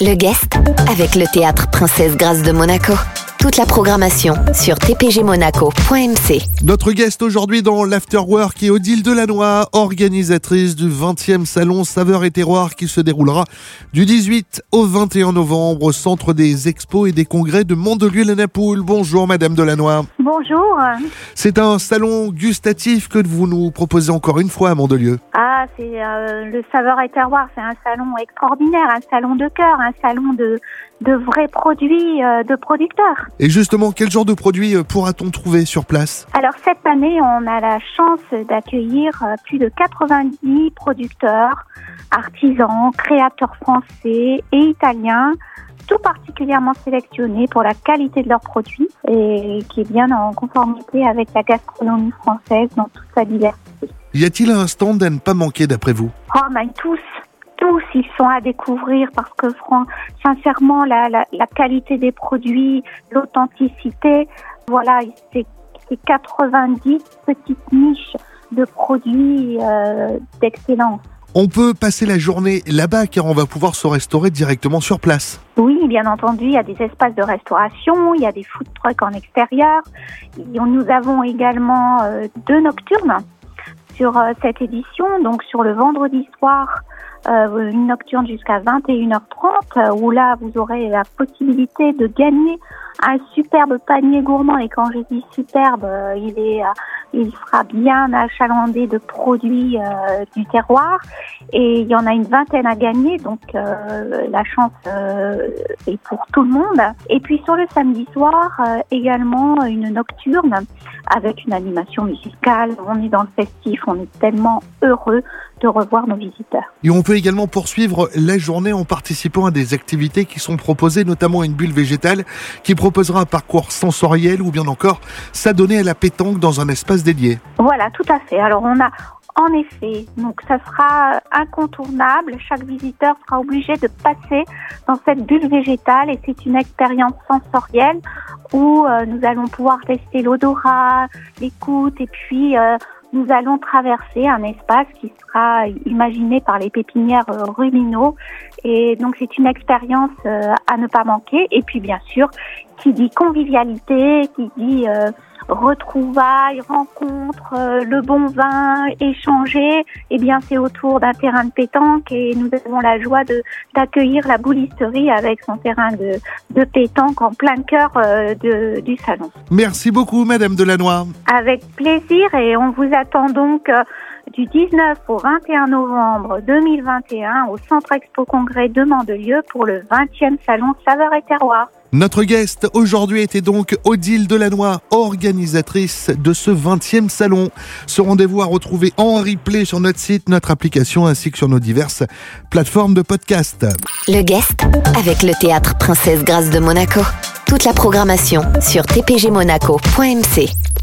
Le guest avec le théâtre Princesse Grâce de Monaco. Toute la programmation sur tpgmonaco.mc. Notre guest aujourd'hui dans l'Afterwork est Odile Delannoy, organisatrice du 20e salon Saveurs et Terroirs qui se déroulera du 18 au 21 novembre au centre des expos et des congrès de Mandelieu-la-Napoule. Bonjour Madame Delannoy. Bonjour. C'est un salon gustatif que vous nous proposez encore une fois à Mandelieu. Ah, c'est euh, le Saveur et Terroir, c'est un salon extraordinaire, un salon de cœur, un salon de, de vrais produits euh, de producteurs. Et justement, quel genre de produits euh, pourra-t-on trouver sur place? Alors cette année, on a la chance d'accueillir plus de 90 producteurs, artisans, créateurs français et italiens tout particulièrement sélectionnés pour la qualité de leurs produits et qui est bien en conformité avec la gastronomie française dans toute sa diversité. Y a-t-il un stand à ne pas manquer d'après vous? Oh, mais tous, tous, ils sont à découvrir parce que, sincèrement, la, la, la qualité des produits, l'authenticité, voilà, c'est c'est 90 petites niches de produits euh, d'excellence. On peut passer la journée là-bas car on va pouvoir se restaurer directement sur place. Oui, bien entendu, il y a des espaces de restauration, il y a des food trucks en extérieur. Et nous avons également euh, deux nocturnes sur euh, cette édition, donc sur le vendredi soir, euh, une nocturne jusqu'à 21h30, euh, où là, vous aurez la possibilité de gagner un superbe panier gourmand. Et quand je dis superbe, il est, il sera bien achalandé de produits du terroir. Et il y en a une vingtaine à gagner, donc la chance est pour tout le monde. Et puis sur le samedi soir, également une nocturne avec une animation musicale. On est dans le festif, on est tellement heureux de revoir nos visiteurs. Et on peut également poursuivre la journée en participant à des activités qui sont proposées, notamment une bulle végétale qui proposera un parcours sensoriel ou bien encore s'adonner à la pétanque dans un espace dédié. Voilà, tout à fait. Alors on a en effet, donc ça sera incontournable. Chaque visiteur sera obligé de passer dans cette bulle végétale et c'est une expérience sensorielle où euh, nous allons pouvoir tester l'odorat, l'écoute et puis euh, nous allons traverser un espace qui sera imaginé par les pépinières euh, Rumino et donc c'est une expérience euh, à ne pas manquer et puis bien sûr qui dit convivialité, qui dit euh, retrouvailles, rencontres, euh, le bon vin, échanger, eh bien c'est autour d'un terrain de pétanque et nous avons la joie de d'accueillir la boulisterie avec son terrain de, de pétanque en plein cœur euh, de, du salon. Merci beaucoup Madame Delannoy. Avec plaisir et on vous attend donc euh, du 19 au 21 novembre 2021 au Centre Expo Congrès de Mandelieu pour le 20e salon Saveur et Terroir. Notre guest aujourd'hui était donc Odile Delannoy, organisatrice de ce 20e salon. Ce rendez-vous à retrouver en replay sur notre site, notre application ainsi que sur nos diverses plateformes de podcast. Le guest avec le théâtre Princesse Grâce de Monaco. Toute la programmation sur tpgmonaco.mc.